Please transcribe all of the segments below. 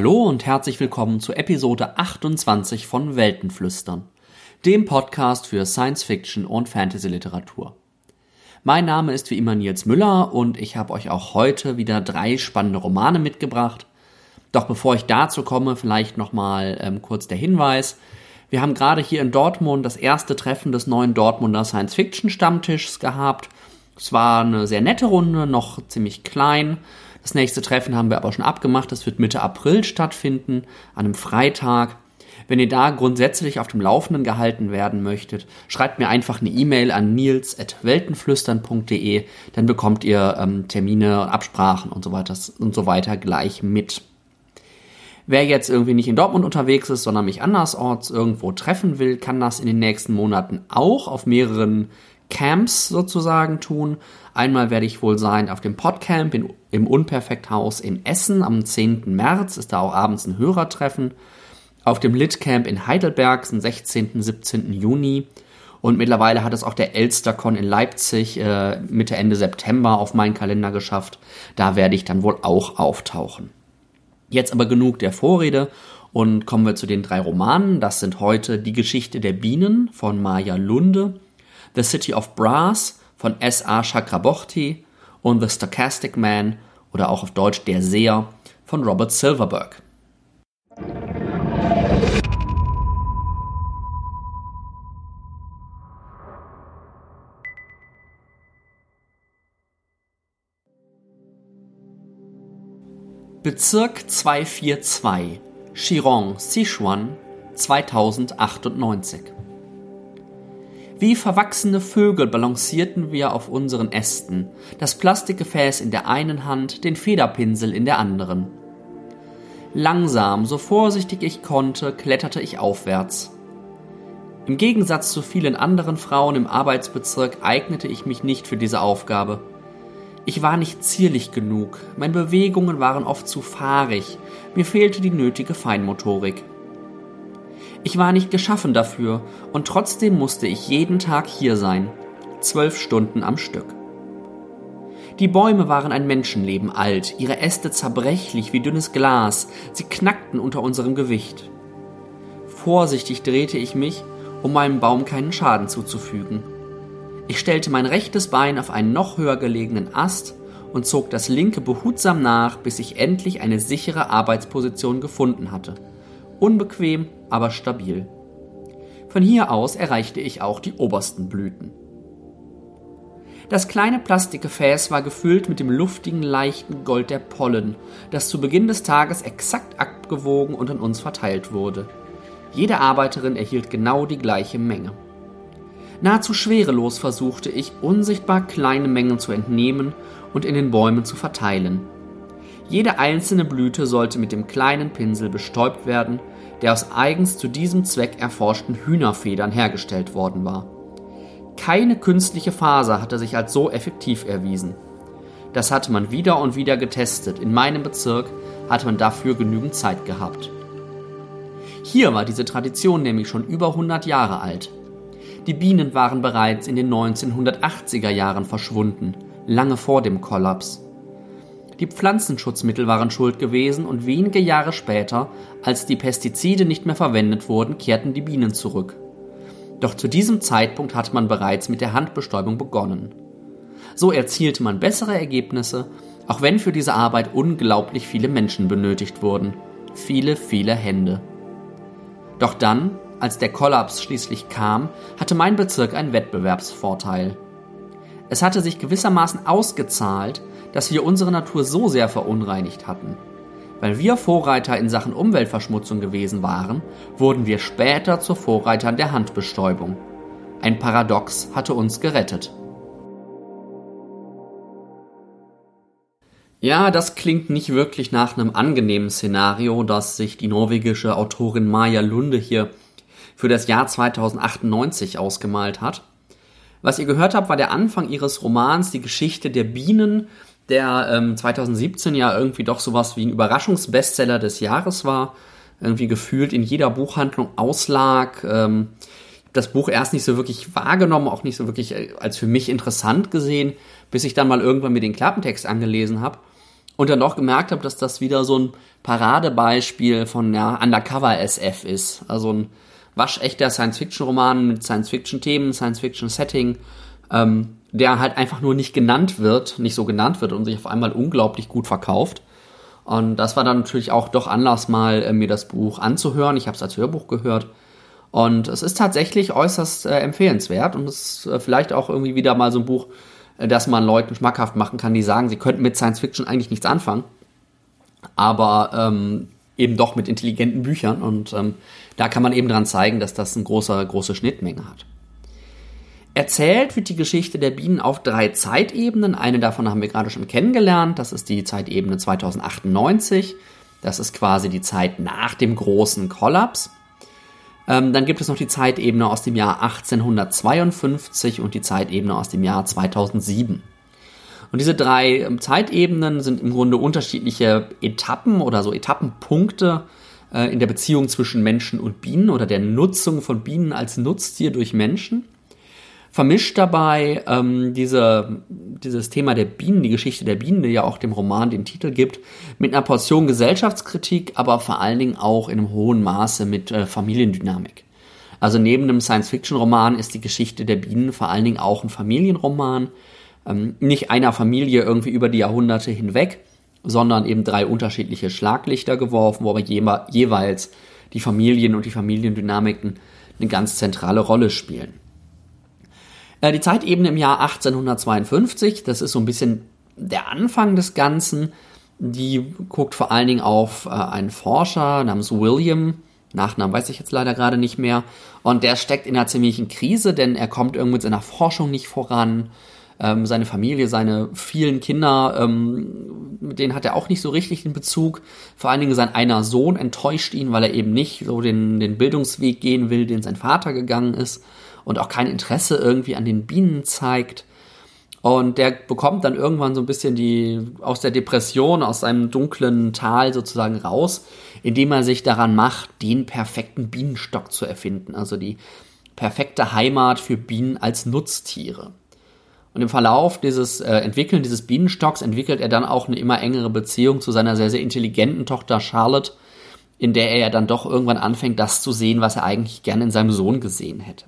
Hallo und herzlich willkommen zu Episode 28 von Weltenflüstern, dem Podcast für Science Fiction und Fantasy Literatur. Mein Name ist wie immer Nils Müller und ich habe euch auch heute wieder drei spannende Romane mitgebracht. Doch bevor ich dazu komme, vielleicht nochmal ähm, kurz der Hinweis. Wir haben gerade hier in Dortmund das erste Treffen des neuen Dortmunder Science Fiction Stammtischs gehabt. Es war eine sehr nette Runde, noch ziemlich klein. Das nächste Treffen haben wir aber schon abgemacht. Das wird Mitte April stattfinden, an einem Freitag. Wenn ihr da grundsätzlich auf dem Laufenden gehalten werden möchtet, schreibt mir einfach eine E-Mail an nils.weltenflüstern.de, dann bekommt ihr ähm, Termine, Absprachen und so weiter und so weiter gleich mit. Wer jetzt irgendwie nicht in Dortmund unterwegs ist, sondern mich andersorts irgendwo treffen will, kann das in den nächsten Monaten auch auf mehreren Camps sozusagen tun. Einmal werde ich wohl sein auf dem Podcamp in, im Unperfekthaus in Essen am 10. März, ist da auch abends ein Hörertreffen. Auf dem Litcamp in Heidelberg am 16. 17. Juni. Und mittlerweile hat es auch der Elstercon in Leipzig äh, Mitte, Ende September auf meinen Kalender geschafft. Da werde ich dann wohl auch auftauchen. Jetzt aber genug der Vorrede und kommen wir zu den drei Romanen. Das sind heute Die Geschichte der Bienen von Maya Lunde, The City of Brass von S.A. Chakraborty und The Stochastic Man oder auch auf Deutsch Der Seher von Robert Silverberg. Bezirk 242, Chiron, Sichuan, 2098 wie verwachsene Vögel balancierten wir auf unseren Ästen, das Plastikgefäß in der einen Hand, den Federpinsel in der anderen. Langsam, so vorsichtig ich konnte, kletterte ich aufwärts. Im Gegensatz zu vielen anderen Frauen im Arbeitsbezirk eignete ich mich nicht für diese Aufgabe. Ich war nicht zierlich genug, meine Bewegungen waren oft zu fahrig, mir fehlte die nötige Feinmotorik. Ich war nicht geschaffen dafür und trotzdem musste ich jeden Tag hier sein. Zwölf Stunden am Stück. Die Bäume waren ein Menschenleben alt, ihre Äste zerbrechlich wie dünnes Glas, sie knackten unter unserem Gewicht. Vorsichtig drehte ich mich, um meinem Baum keinen Schaden zuzufügen. Ich stellte mein rechtes Bein auf einen noch höher gelegenen Ast und zog das linke behutsam nach, bis ich endlich eine sichere Arbeitsposition gefunden hatte. Unbequem, aber stabil. Von hier aus erreichte ich auch die obersten Blüten. Das kleine Plastikgefäß war gefüllt mit dem luftigen, leichten Gold der Pollen, das zu Beginn des Tages exakt abgewogen und an uns verteilt wurde. Jede Arbeiterin erhielt genau die gleiche Menge. Nahezu schwerelos versuchte ich, unsichtbar kleine Mengen zu entnehmen und in den Bäumen zu verteilen. Jede einzelne Blüte sollte mit dem kleinen Pinsel bestäubt werden, der aus eigens zu diesem Zweck erforschten Hühnerfedern hergestellt worden war. Keine künstliche Faser hatte sich als so effektiv erwiesen. Das hatte man wieder und wieder getestet. In meinem Bezirk hatte man dafür genügend Zeit gehabt. Hier war diese Tradition nämlich schon über 100 Jahre alt. Die Bienen waren bereits in den 1980er Jahren verschwunden, lange vor dem Kollaps. Die Pflanzenschutzmittel waren schuld gewesen und wenige Jahre später, als die Pestizide nicht mehr verwendet wurden, kehrten die Bienen zurück. Doch zu diesem Zeitpunkt hatte man bereits mit der Handbestäubung begonnen. So erzielte man bessere Ergebnisse, auch wenn für diese Arbeit unglaublich viele Menschen benötigt wurden. Viele, viele Hände. Doch dann, als der Kollaps schließlich kam, hatte mein Bezirk einen Wettbewerbsvorteil. Es hatte sich gewissermaßen ausgezahlt, dass wir unsere Natur so sehr verunreinigt hatten. Weil wir Vorreiter in Sachen Umweltverschmutzung gewesen waren, wurden wir später zu Vorreitern der Handbestäubung. Ein Paradox hatte uns gerettet. Ja, das klingt nicht wirklich nach einem angenehmen Szenario, das sich die norwegische Autorin Maja Lunde hier für das Jahr 2098 ausgemalt hat. Was ihr gehört habt, war der Anfang ihres Romans Die Geschichte der Bienen, der ähm, 2017 ja irgendwie doch sowas wie ein Überraschungsbestseller des Jahres war, irgendwie gefühlt in jeder Buchhandlung auslag. Ähm, das Buch erst nicht so wirklich wahrgenommen, auch nicht so wirklich äh, als für mich interessant gesehen, bis ich dann mal irgendwann mir den Klappentext angelesen habe. und dann doch gemerkt habe, dass das wieder so ein Paradebeispiel von ja, Undercover-SF ist. Also ein waschechter Science-Fiction-Roman mit Science-Fiction-Themen, Science-Fiction-Setting, ähm, der halt einfach nur nicht genannt wird, nicht so genannt wird und sich auf einmal unglaublich gut verkauft. Und das war dann natürlich auch doch Anlass, mal äh, mir das Buch anzuhören. Ich habe es als Hörbuch gehört. Und es ist tatsächlich äußerst äh, empfehlenswert und es ist äh, vielleicht auch irgendwie wieder mal so ein Buch, äh, das man Leuten schmackhaft machen kann, die sagen, sie könnten mit Science Fiction eigentlich nichts anfangen, aber ähm, eben doch mit intelligenten Büchern. Und ähm, da kann man eben dran zeigen, dass das eine große, große Schnittmenge hat. Erzählt wird die Geschichte der Bienen auf drei Zeitebenen. Eine davon haben wir gerade schon kennengelernt. Das ist die Zeitebene 2098. Das ist quasi die Zeit nach dem großen Kollaps. Ähm, dann gibt es noch die Zeitebene aus dem Jahr 1852 und die Zeitebene aus dem Jahr 2007. Und diese drei ähm, Zeitebenen sind im Grunde unterschiedliche Etappen oder so Etappenpunkte äh, in der Beziehung zwischen Menschen und Bienen oder der Nutzung von Bienen als Nutztier durch Menschen vermischt dabei ähm, diese, dieses Thema der Bienen, die Geschichte der Bienen, die ja auch dem Roman den Titel gibt, mit einer Portion Gesellschaftskritik, aber vor allen Dingen auch in einem hohen Maße mit äh, Familiendynamik. Also neben einem Science-Fiction-Roman ist die Geschichte der Bienen vor allen Dingen auch ein Familienroman, ähm, nicht einer Familie irgendwie über die Jahrhunderte hinweg, sondern eben drei unterschiedliche Schlaglichter geworfen, wo aber jeweils die Familien und die Familiendynamiken eine ganz zentrale Rolle spielen. Äh, die Zeitebene im Jahr 1852, das ist so ein bisschen der Anfang des Ganzen. Die guckt vor allen Dingen auf äh, einen Forscher namens William, Nachnamen weiß ich jetzt leider gerade nicht mehr, und der steckt in einer ziemlichen Krise, denn er kommt irgendwie mit seiner Forschung nicht voran. Ähm, seine Familie, seine vielen Kinder, ähm, mit denen hat er auch nicht so richtig den Bezug. Vor allen Dingen sein einer Sohn enttäuscht ihn, weil er eben nicht so den, den Bildungsweg gehen will, den sein Vater gegangen ist und auch kein Interesse irgendwie an den Bienen zeigt. Und der bekommt dann irgendwann so ein bisschen die aus der Depression, aus seinem dunklen Tal sozusagen raus, indem er sich daran macht, den perfekten Bienenstock zu erfinden, also die perfekte Heimat für Bienen als Nutztiere. Und im Verlauf dieses äh, Entwickeln dieses Bienenstocks entwickelt er dann auch eine immer engere Beziehung zu seiner sehr, sehr intelligenten Tochter Charlotte, in der er ja dann doch irgendwann anfängt, das zu sehen, was er eigentlich gerne in seinem Sohn gesehen hätte.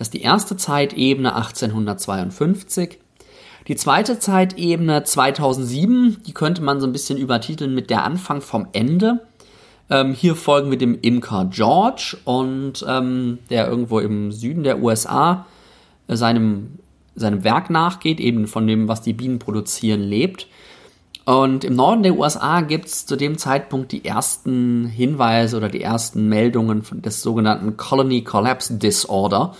Das ist die erste Zeitebene 1852. Die zweite Zeitebene 2007, die könnte man so ein bisschen übertiteln mit der Anfang vom Ende. Ähm, hier folgen wir dem Imker George und ähm, der irgendwo im Süden der USA äh, seinem, seinem Werk nachgeht, eben von dem, was die Bienen produzieren, lebt. Und im Norden der USA gibt es zu dem Zeitpunkt die ersten Hinweise oder die ersten Meldungen des sogenannten Colony Collapse Disorder.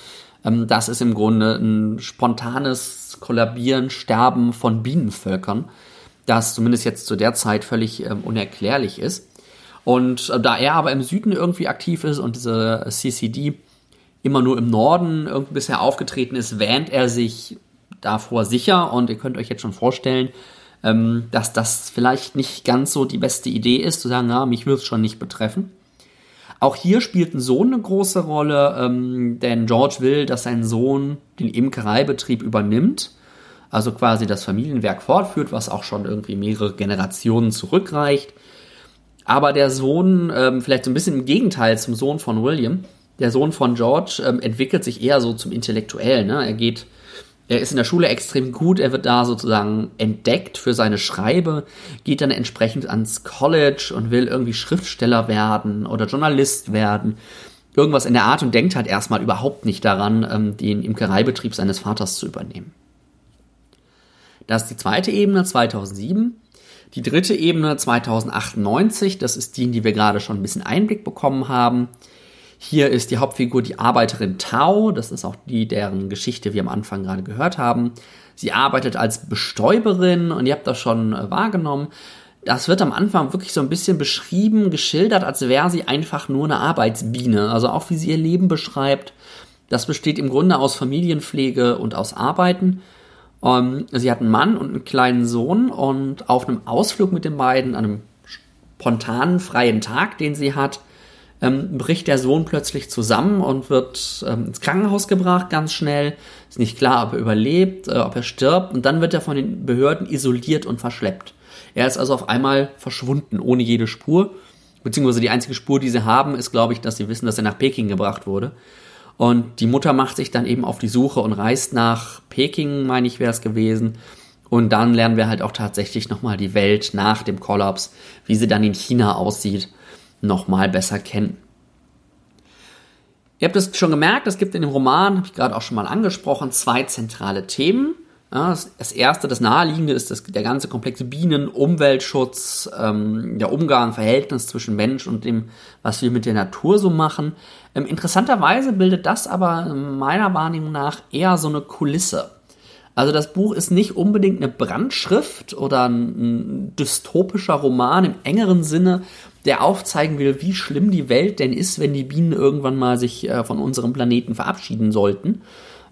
Ähm, das ist im Grunde ein spontanes Kollabieren, Sterben von Bienenvölkern, das zumindest jetzt zu der Zeit völlig ähm, unerklärlich ist. Und äh, da er aber im Süden irgendwie aktiv ist und diese CCD immer nur im Norden irgendwie bisher aufgetreten ist, wähnt er sich davor sicher und ihr könnt euch jetzt schon vorstellen, ähm, dass das vielleicht nicht ganz so die beste Idee ist, zu sagen, na, mich wird es schon nicht betreffen. Auch hier spielt ein Sohn eine große Rolle, ähm, denn George will, dass sein Sohn den Imkereibetrieb übernimmt, also quasi das Familienwerk fortführt, was auch schon irgendwie mehrere Generationen zurückreicht. Aber der Sohn, ähm, vielleicht so ein bisschen im Gegenteil zum Sohn von William, der Sohn von George ähm, entwickelt sich eher so zum Intellektuellen. Ne? Er geht er ist in der Schule extrem gut, er wird da sozusagen entdeckt für seine Schreibe, geht dann entsprechend ans College und will irgendwie Schriftsteller werden oder Journalist werden. Irgendwas in der Art und denkt halt erstmal überhaupt nicht daran, ähm, den Imkereibetrieb seines Vaters zu übernehmen. Das ist die zweite Ebene 2007. Die dritte Ebene 2098, das ist die, in die wir gerade schon ein bisschen Einblick bekommen haben. Hier ist die Hauptfigur die Arbeiterin Tao, das ist auch die, deren Geschichte wir am Anfang gerade gehört haben. Sie arbeitet als Bestäuberin und ihr habt das schon äh, wahrgenommen. Das wird am Anfang wirklich so ein bisschen beschrieben, geschildert, als wäre sie einfach nur eine Arbeitsbiene. Also auch wie sie ihr Leben beschreibt. Das besteht im Grunde aus Familienpflege und aus Arbeiten. Um, ähm, sie hat einen Mann und einen kleinen Sohn und auf einem Ausflug mit den beiden, an einem spontanen, freien Tag, den sie hat, ähm, bricht der Sohn plötzlich zusammen und wird ähm, ins Krankenhaus gebracht, ganz schnell. Ist nicht klar, ob er überlebt, äh, ob er stirbt. Und dann wird er von den Behörden isoliert und verschleppt. Er ist also auf einmal verschwunden, ohne jede Spur. Beziehungsweise die einzige Spur, die sie haben, ist, glaube ich, dass sie wissen, dass er nach Peking gebracht wurde. Und die Mutter macht sich dann eben auf die Suche und reist nach Peking, meine ich, wäre es gewesen. Und dann lernen wir halt auch tatsächlich nochmal die Welt nach dem Kollaps, wie sie dann in China aussieht, nochmal besser kennen. Ihr habt es schon gemerkt, es gibt in dem Roman, habe ich gerade auch schon mal angesprochen, zwei zentrale Themen. Das erste, das naheliegende ist das, der ganze komplexe Bienen, Umweltschutz, ähm, der Umgang, Verhältnis zwischen Mensch und dem, was wir mit der Natur so machen. Ähm, interessanterweise bildet das aber meiner Wahrnehmung nach eher so eine Kulisse. Also das Buch ist nicht unbedingt eine Brandschrift oder ein, dystopischer Roman im engeren Sinne, der aufzeigen will, wie schlimm die Welt denn ist, wenn die Bienen irgendwann mal sich äh, von unserem Planeten verabschieden sollten,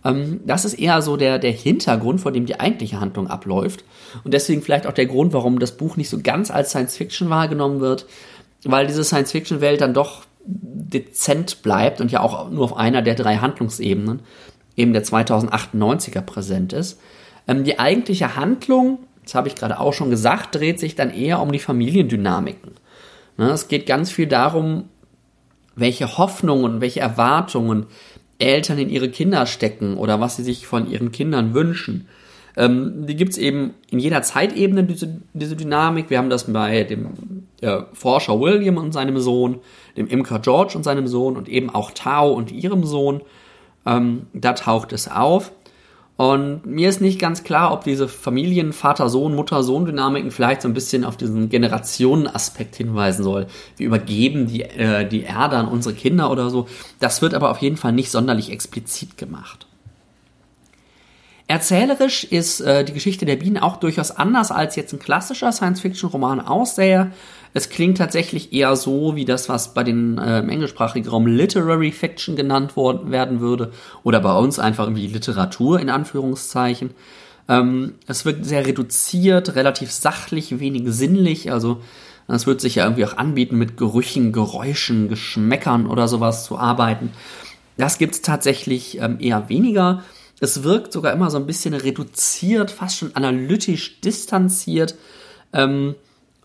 ähm, das ist eher so der, der Hintergrund, vor dem die eigentliche Handlung abläuft. Und deswegen vielleicht auch der Grund, warum das Buch nicht so ganz als Science Fiction wahrgenommen wird, weil diese Science Fiction Welt dann doch dezent bleibt und ja auch nur auf einer der drei Handlungsebenen, eben der 2098er präsent ist. Ähm, die eigentliche Handlung, das habe ich gerade auch schon gesagt, dreht sich dann eher um die Familiendynamiken. Ne, es geht ganz viel darum, welche Hoffnungen, welche Erwartungen Eltern in ihre Kinder stecken oder was sie sich von ihren Kindern wünschen. Ähm, die gibt es eben in jeder Zeitebene, diese, diese Dynamik. Wir haben das bei dem äh, Forscher William und seinem Sohn, dem Imker George und seinem Sohn und eben auch Tao und ihrem Sohn. Ähm, da taucht es auf. Und mir ist nicht ganz klar, ob diese Familien, Vater, Sohn, Mutter, Sohn-Dynamiken vielleicht so ein bisschen auf diesen Generationenaspekt hinweisen soll. Wir übergeben die, äh, die Erde an unsere Kinder oder so. Das wird aber auf jeden Fall nicht sonderlich explizit gemacht. Erzählerisch ist äh, die Geschichte der Bienen auch durchaus anders als jetzt ein klassischer Science-Fiction-Roman aussähe. Es klingt tatsächlich eher so wie das, was bei den äh, im englischsprachigen Raum Literary Fiction genannt worden, werden würde oder bei uns einfach irgendwie Literatur in Anführungszeichen. Ähm, es wird sehr reduziert, relativ sachlich, wenig sinnlich. Also es wird sich ja irgendwie auch anbieten, mit Gerüchen, Geräuschen, Geschmäckern oder sowas zu arbeiten. Das gibt es tatsächlich ähm, eher weniger. Es wirkt sogar immer so ein bisschen reduziert, fast schon analytisch distanziert. Ähm,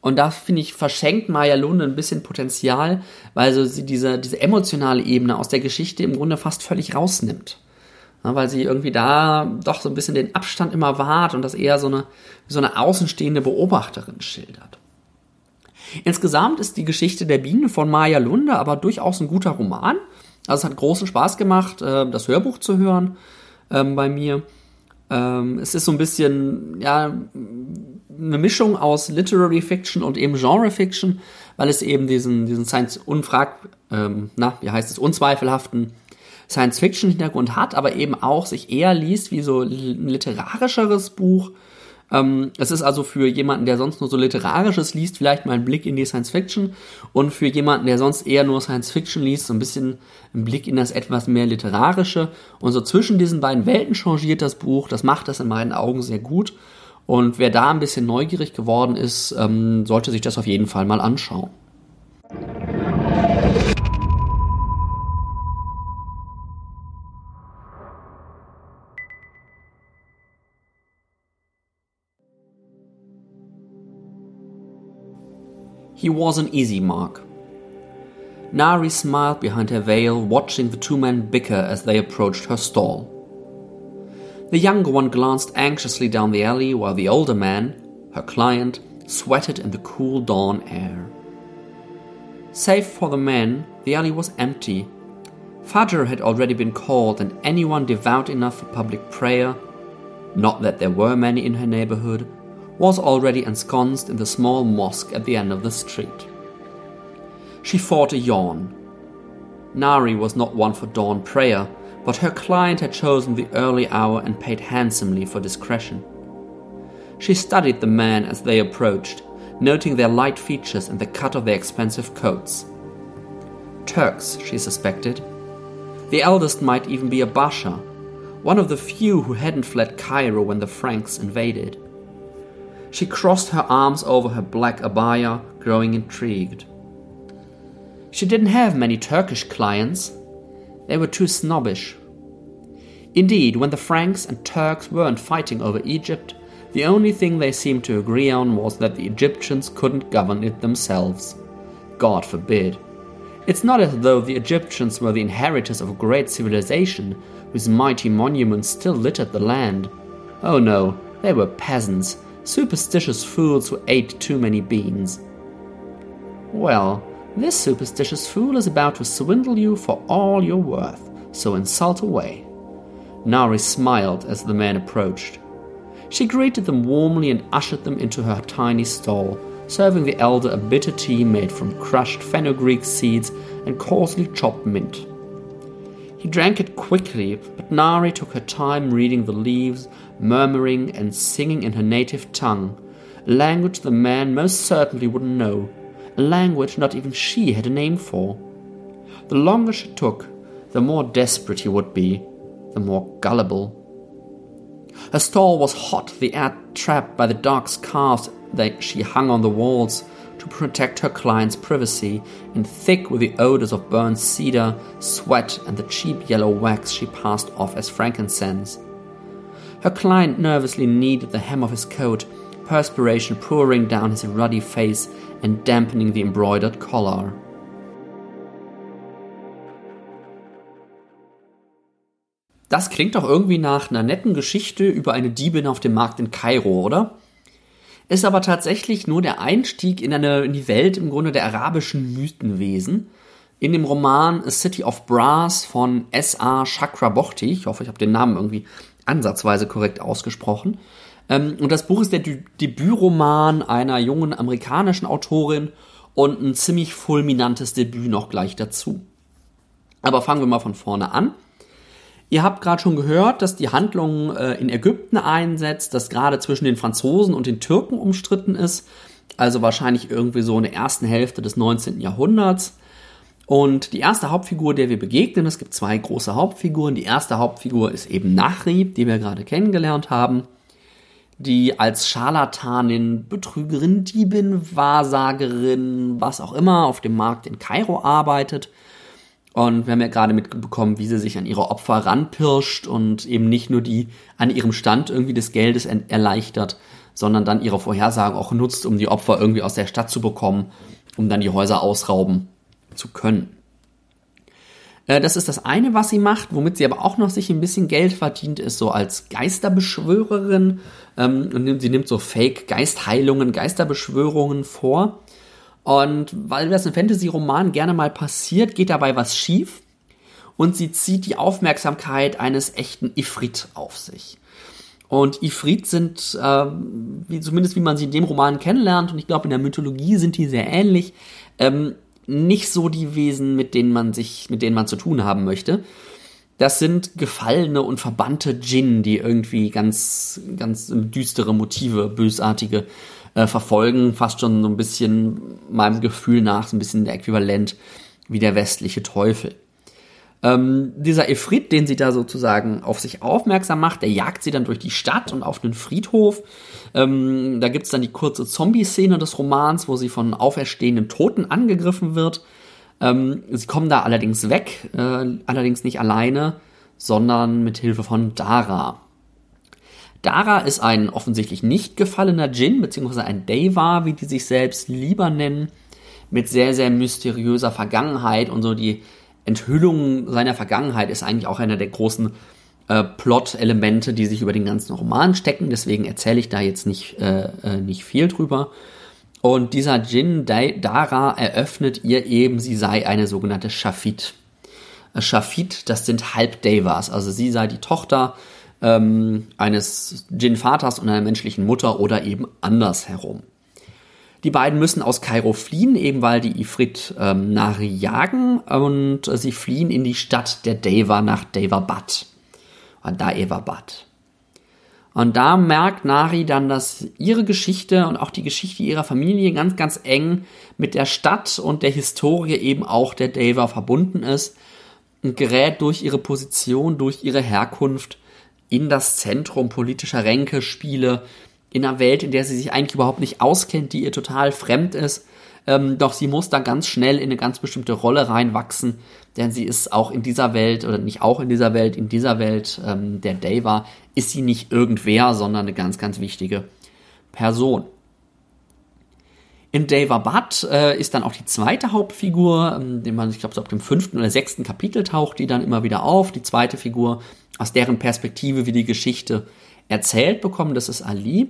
und da finde ich, verschenkt Maya Lunde ein bisschen Potenzial, weil so sie diese, diese emotionale Ebene aus der Geschichte im Grunde fast völlig rausnimmt. Ja, weil sie irgendwie da doch so ein bisschen den Abstand immer wahrt und das eher so eine, so eine außenstehende Beobachterin schildert. Insgesamt ist die Geschichte der Biene von Maya Lunde aber durchaus ein guter Roman. Also es hat großen Spaß gemacht, äh, das Hörbuch zu hören ähm, bei mir. Ähm, es ist so ein bisschen, ja, eine Mischung aus Literary Fiction und eben Genre Fiction, weil es eben diesen, diesen Science unfrag, ähm, na, wie heißt es, unzweifelhaften Science Fiction Hintergrund hat, aber eben auch sich eher liest wie so ein literarischeres Buch ähm, es ist also für jemanden, der sonst nur so Literarisches liest, vielleicht mal ein Blick in die Science Fiction und für jemanden, der sonst eher nur Science Fiction liest, so ein bisschen ein Blick in das etwas mehr Literarische. Und so zwischen diesen beiden Welten changiert das Buch. Das macht das in meinen Augen sehr gut. Und wer da ein bisschen neugierig geworden ist, ähm, sollte sich das auf jeden Fall mal anschauen. He was an easy mark. Nari smiled behind her veil, watching the two men bicker as they approached her stall. The younger one glanced anxiously down the alley while the older man, her client, sweated in the cool dawn air. Save for the men, the alley was empty. Fajr had already been called, and anyone devout enough for public prayer, not that there were many in her neighborhood, was already ensconced in the small mosque at the end of the street. She fought a yawn. Nari was not one for dawn prayer, but her client had chosen the early hour and paid handsomely for discretion. She studied the men as they approached, noting their light features and the cut of their expensive coats. Turks, she suspected. The eldest might even be a Basha, one of the few who hadn't fled Cairo when the Franks invaded. She crossed her arms over her black abaya, growing intrigued. She didn't have many Turkish clients. They were too snobbish. Indeed, when the Franks and Turks weren't fighting over Egypt, the only thing they seemed to agree on was that the Egyptians couldn't govern it themselves. God forbid. It's not as though the Egyptians were the inheritors of a great civilization whose mighty monuments still littered the land. Oh no, they were peasants, superstitious fools who ate too many beans. Well, this superstitious fool is about to swindle you for all you're worth, so insult away. Nari smiled as the man approached. She greeted them warmly and ushered them into her tiny stall, serving the elder a bitter tea made from crushed fenugreek seeds and coarsely chopped mint. He drank it quickly, but Nari took her time reading the leaves, murmuring and singing in her native tongue, a language the man most certainly wouldn't know, a language not even she had a name for. The longer she took, the more desperate he would be, the more gullible. Her stall was hot, the air trapped by the dark scarves that she hung on the walls to protect her client's privacy, and thick with the odors of burned cedar, sweat, and the cheap yellow wax she passed off as frankincense. Her client nervously kneaded the hem of his coat, perspiration pouring down his ruddy face and dampening the embroidered collar. Das klingt doch irgendwie nach einer netten Geschichte über eine Diebin auf dem Markt in Kairo, oder? Ist aber tatsächlich nur der Einstieg in, eine, in die Welt im Grunde der arabischen Mythenwesen. In dem Roman A City of Brass von S.A. Chakraborty, ich hoffe, ich habe den Namen irgendwie ansatzweise korrekt ausgesprochen. Ähm, und das Buch ist der Debütroman einer jungen amerikanischen Autorin und ein ziemlich fulminantes Debüt noch gleich dazu. Aber fangen wir mal von vorne an. Ihr habt gerade schon gehört, dass die Handlung äh, in Ägypten einsetzt, dass gerade zwischen den Franzosen und den Türken umstritten ist. Also wahrscheinlich irgendwie so in der ersten Hälfte des 19. Jahrhunderts. Und die erste Hauptfigur, der wir begegnen, es gibt zwei große Hauptfiguren. Die erste Hauptfigur ist eben Nachri, die wir gerade kennengelernt haben, die als Scharlatanin, Betrügerin, Diebin, Wahrsagerin, was auch immer auf dem Markt in Kairo arbeitet und wir haben ja gerade mitbekommen, wie sie sich an ihre Opfer ranpirscht und eben nicht nur die an ihrem Stand irgendwie des Geldes erleichtert, sondern dann ihre Vorhersagen auch nutzt, um die Opfer irgendwie aus der Stadt zu bekommen, um dann die Häuser ausrauben zu können. Äh, das ist das eine, was sie macht, womit sie aber auch noch sich ein bisschen Geld verdient, ist so als Geisterbeschwörerin. Ähm, und sie nimmt so Fake-Geistheilungen, Geisterbeschwörungen vor. Und weil das in Fantasy-Romanen gerne mal passiert, geht dabei was schief und sie zieht die Aufmerksamkeit eines echten Ifrit auf sich. Und Ifrit sind, äh, wie, zumindest wie man sie in dem Roman kennenlernt, und ich glaube in der Mythologie sind die sehr ähnlich, ähm, nicht so die Wesen, mit denen man sich, mit denen man zu tun haben möchte. Das sind gefallene und verbannte Djinn, die irgendwie ganz, ganz düstere Motive, bösartige äh, verfolgen, fast schon so ein bisschen meinem Gefühl nach, so ein bisschen der Äquivalent wie der westliche Teufel. Ähm, dieser Efrit, den sie da sozusagen auf sich aufmerksam macht, der jagt sie dann durch die Stadt und auf den Friedhof. Ähm, da gibt's dann die kurze Zombie-Szene des Romans, wo sie von auferstehenden Toten angegriffen wird. Ähm, sie kommen da allerdings weg, äh, allerdings nicht alleine, sondern mit Hilfe von Dara. Dara ist ein offensichtlich nicht gefallener Djinn, beziehungsweise ein Deva, wie die sich selbst lieber nennen, mit sehr, sehr mysteriöser Vergangenheit und so die Enthüllung seiner Vergangenheit ist eigentlich auch einer der großen äh, Plot-Elemente, die sich über den ganzen Roman stecken. Deswegen erzähle ich da jetzt nicht, äh, äh, nicht viel drüber. Und dieser Djinn Dara eröffnet ihr eben, sie sei eine sogenannte Shafit. Äh, Shafit, das sind Halbdevas, also sie sei die Tochter ähm, eines Djinn-Vaters und einer menschlichen Mutter oder eben andersherum. Die beiden müssen aus Kairo fliehen, eben weil die Ifrit ähm, Nari jagen und äh, sie fliehen in die Stadt der Deva nach Devabad. Und Daevabad. Und da merkt Nari dann, dass ihre Geschichte und auch die Geschichte ihrer Familie ganz, ganz eng mit der Stadt und der Historie eben auch der Deva verbunden ist und gerät durch ihre Position, durch ihre Herkunft in das Zentrum politischer Ränkespiele, in einer Welt, in der sie sich eigentlich überhaupt nicht auskennt, die ihr total fremd ist. Ähm, doch sie muss da ganz schnell in eine ganz bestimmte Rolle reinwachsen, denn sie ist auch in dieser Welt, oder nicht auch in dieser Welt, in dieser Welt ähm, der Deva, ist sie nicht irgendwer, sondern eine ganz, ganz wichtige Person. In Devabad äh, ist dann auch die zweite Hauptfigur, ähm, ich glaube, so ab dem fünften oder sechsten Kapitel taucht die dann immer wieder auf. Die zweite Figur, aus deren Perspektive wir die Geschichte erzählt bekommen, das ist Ali.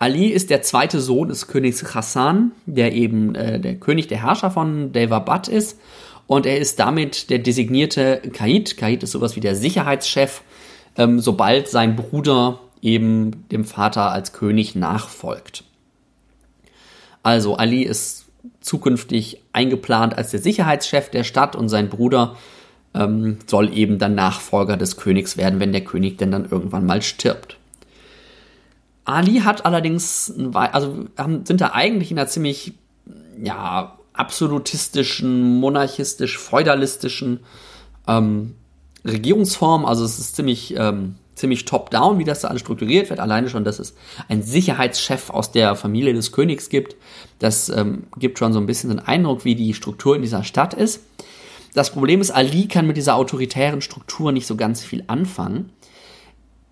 Ali ist der zweite Sohn des Königs Hassan, der eben äh, der König, der Herrscher von Devabad ist. Und er ist damit der designierte Kaid. Kaid ist sowas wie der Sicherheitschef, ähm, sobald sein Bruder eben dem Vater als König nachfolgt. Also Ali ist zukünftig eingeplant als der Sicherheitschef der Stadt und sein Bruder ähm, soll eben dann Nachfolger des Königs werden, wenn der König denn dann irgendwann mal stirbt. Ali hat allerdings, also sind da eigentlich in einer ziemlich, ja, absolutistischen, monarchistisch, feudalistischen ähm, Regierungsform. Also es ist ziemlich ähm, ziemlich top-down, wie das da alles strukturiert wird. Alleine schon, dass es einen Sicherheitschef aus der Familie des Königs gibt. Das ähm, gibt schon so ein bisschen den Eindruck, wie die Struktur in dieser Stadt ist. Das Problem ist, Ali kann mit dieser autoritären Struktur nicht so ganz viel anfangen.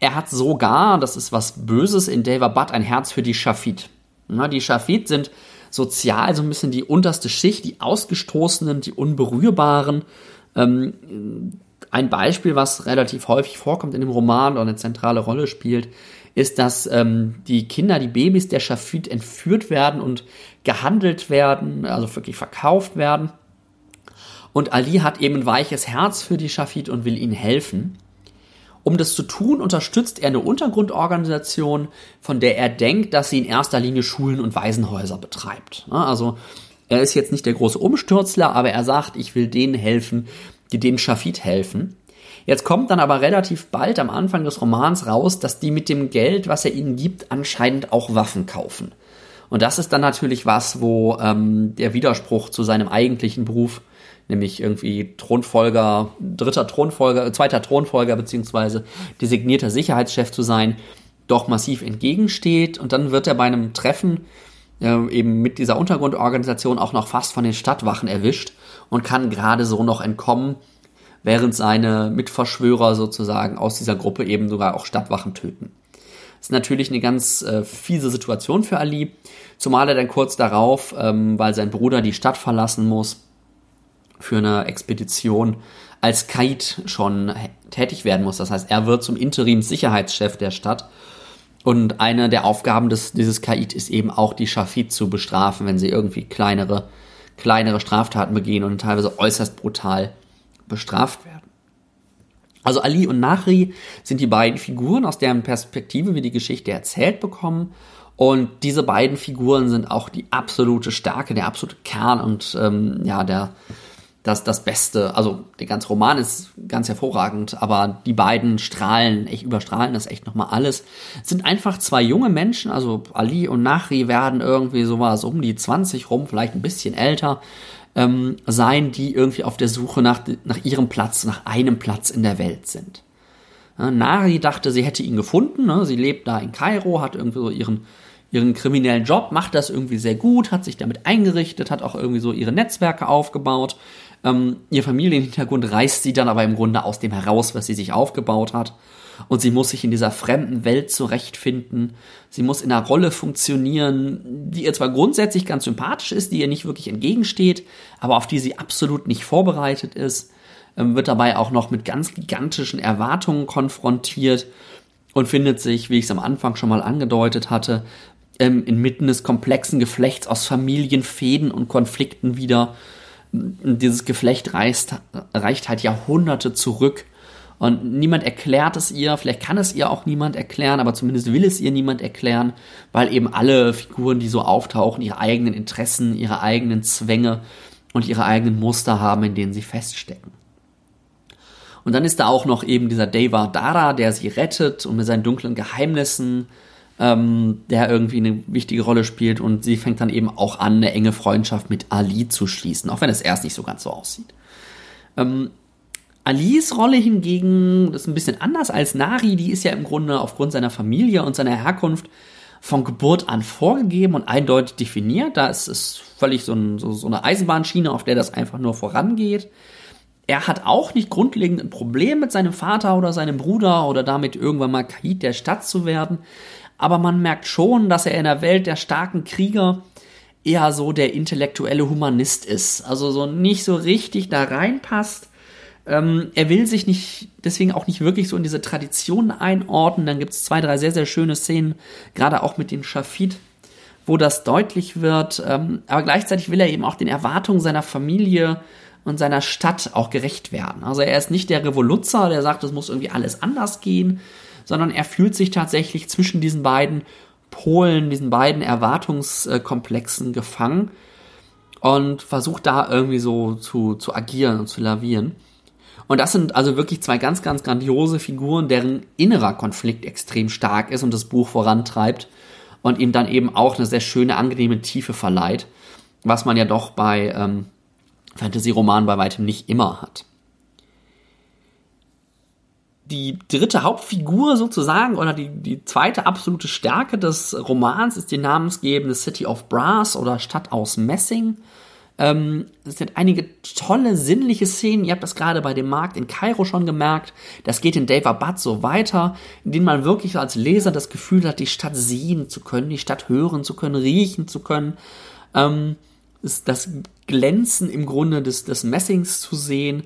Er hat sogar, das ist was Böses, in Devabad ein Herz für die Schafid. die Schafid sind sozial so ein bisschen die unterste Schicht, die Ausgestoßenen, die Unberührbaren. Ähm, ein Beispiel, was relativ häufig vorkommt in dem Roman oder eine zentrale Rolle spielt, ist, dass ähm, die Kinder, die Babys der Schafid entführt werden und gehandelt werden, also wirklich verkauft werden. Und Ali hat eben ein weiches Herz für die Schafid und will ihnen helfen. Um das zu tun, unterstützt er eine Untergrundorganisation, von der er denkt, dass sie in erster Linie Schulen und Waisenhäuser betreibt. Also er ist jetzt nicht der große Umstürzler, aber er sagt, ich will denen helfen, die dem Schafid helfen. Jetzt kommt dann aber relativ bald am Anfang des Romans raus, dass die mit dem Geld, was er ihnen gibt, anscheinend auch Waffen kaufen. Und das ist dann natürlich was, wo ähm, der Widerspruch zu seinem eigentlichen Beruf, nämlich irgendwie Thronfolger, dritter Thronfolger, zweiter Thronfolger beziehungsweise designierter Sicherheitschef zu sein, doch massiv entgegensteht. Und dann wird er bei einem Treffen äh, eben mit dieser Untergrundorganisation auch noch fast von den Stadtwachen erwischt und kann gerade so noch entkommen, während seine Mitverschwörer sozusagen aus dieser Gruppe eben sogar auch Stadtwachen töten. Das ist natürlich eine ganz äh, fiese Situation für Ali, zumal er dann kurz darauf, ähm, weil sein Bruder die Stadt verlassen muss, für eine Expedition als Kaid schon tätig werden muss. Das heißt, er wird zum Interimssicherheitschef der Stadt. Und eine der Aufgaben des, dieses Kaid ist eben auch, die Schafid zu bestrafen, wenn sie irgendwie kleinere kleinere Straftaten begehen und teilweise äußerst brutal bestraft werden. Also Ali und Nahri sind die beiden Figuren, aus deren Perspektive wir die Geschichte erzählt bekommen. Und diese beiden Figuren sind auch die absolute Stärke, der absolute Kern und ähm, ja, der, das, das Beste. Also der ganze Roman ist ganz hervorragend, aber die beiden strahlen, echt überstrahlen das echt nochmal alles. Sind einfach zwei junge Menschen, also Ali und Nachri werden irgendwie sowas um die 20 rum, vielleicht ein bisschen älter, ähm, sein, die irgendwie auf der Suche nach, nach ihrem Platz, nach einem Platz in der Welt sind. Ja, Nari dachte, sie hätte ihn gefunden. Ne? Sie lebt da in Kairo, hat irgendwie so ihren ihren kriminellen Job, macht das irgendwie sehr gut, hat sich damit eingerichtet, hat auch irgendwie so ihre Netzwerke aufgebaut, ähm, ihr Familienhintergrund reißt sie dann aber im Grunde aus dem heraus, was sie sich aufgebaut hat. Und sie muss sich in dieser fremden Welt zurechtfinden. Sie muss in einer Rolle funktionieren, die ihr zwar grundsätzlich ganz sympathisch ist, die ihr nicht wirklich entgegensteht, aber auf die sie absolut nicht vorbereitet ist. Ähm, wird dabei auch noch mit ganz gigantischen Erwartungen konfrontiert und findet sich, wie ich es am Anfang schon mal angedeutet hatte, ähm, inmitten des komplexen Geflechts aus Familienfäden und Konflikten wieder dieses Geflecht reicht, reicht halt Jahrhunderte zurück. Und niemand erklärt es ihr, vielleicht kann es ihr auch niemand erklären, aber zumindest will es ihr niemand erklären, weil eben alle Figuren, die so auftauchen, ihre eigenen Interessen, ihre eigenen Zwänge und ihre eigenen Muster haben, in denen sie feststecken. Und dann ist da auch noch eben dieser Deva Dara, der sie rettet und mit seinen dunklen Geheimnissen ähm, der irgendwie eine wichtige Rolle spielt und sie fängt dann eben auch an, eine enge Freundschaft mit Ali zu schließen, auch wenn es erst nicht so ganz so aussieht. Ähm, Alis Rolle hingegen ist ein bisschen anders als Nari, die ist ja im Grunde aufgrund seiner Familie und seiner Herkunft von Geburt an vorgegeben und eindeutig definiert. Da ist es völlig so, ein, so, so eine Eisenbahnschiene, auf der das einfach nur vorangeht. Er hat auch nicht grundlegend ein Problem mit seinem Vater oder seinem Bruder oder damit irgendwann mal Kaid der Stadt zu werden. Aber man merkt schon, dass er in der Welt der starken Krieger eher so der intellektuelle Humanist ist. Also so nicht so richtig da reinpasst. Ähm, er will sich nicht, deswegen auch nicht wirklich so in diese Tradition einordnen. Dann gibt es zwei, drei sehr, sehr schöne Szenen, gerade auch mit dem Schafid, wo das deutlich wird. Ähm, aber gleichzeitig will er eben auch den Erwartungen seiner Familie und seiner Stadt auch gerecht werden. Also er ist nicht der Revoluzer, der sagt, es muss irgendwie alles anders gehen, sondern er fühlt sich tatsächlich zwischen diesen beiden Polen, diesen beiden Erwartungskomplexen gefangen und versucht da irgendwie so zu, zu agieren und zu lavieren. Und das sind also wirklich zwei ganz, ganz grandiose Figuren, deren innerer Konflikt extrem stark ist und das Buch vorantreibt und ihm dann eben auch eine sehr schöne, angenehme Tiefe verleiht, was man ja doch bei ähm, Fantasy-Romanen bei weitem nicht immer hat die dritte Hauptfigur sozusagen oder die, die zweite absolute Stärke des Romans ist die namensgebende City of Brass oder Stadt aus Messing. Ähm, es sind einige tolle sinnliche Szenen. Ihr habt das gerade bei dem Markt in Kairo schon gemerkt. Das geht in Dave Abad so weiter, in denen man wirklich als Leser das Gefühl hat, die Stadt sehen zu können, die Stadt hören zu können, riechen zu können. Ähm, das Glänzen im Grunde des, des Messings zu sehen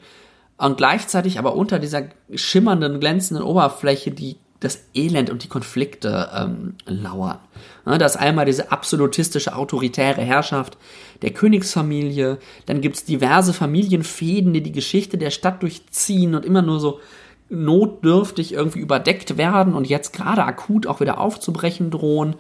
und gleichzeitig aber unter dieser schimmernden, glänzenden Oberfläche die das Elend und die Konflikte ähm, lauern. Ja, da ist einmal diese absolutistische, autoritäre Herrschaft der Königsfamilie, dann gibt's diverse Familienfäden, die die Geschichte der Stadt durchziehen und immer nur so notdürftig irgendwie überdeckt werden und jetzt gerade akut auch wieder aufzubrechen drohen.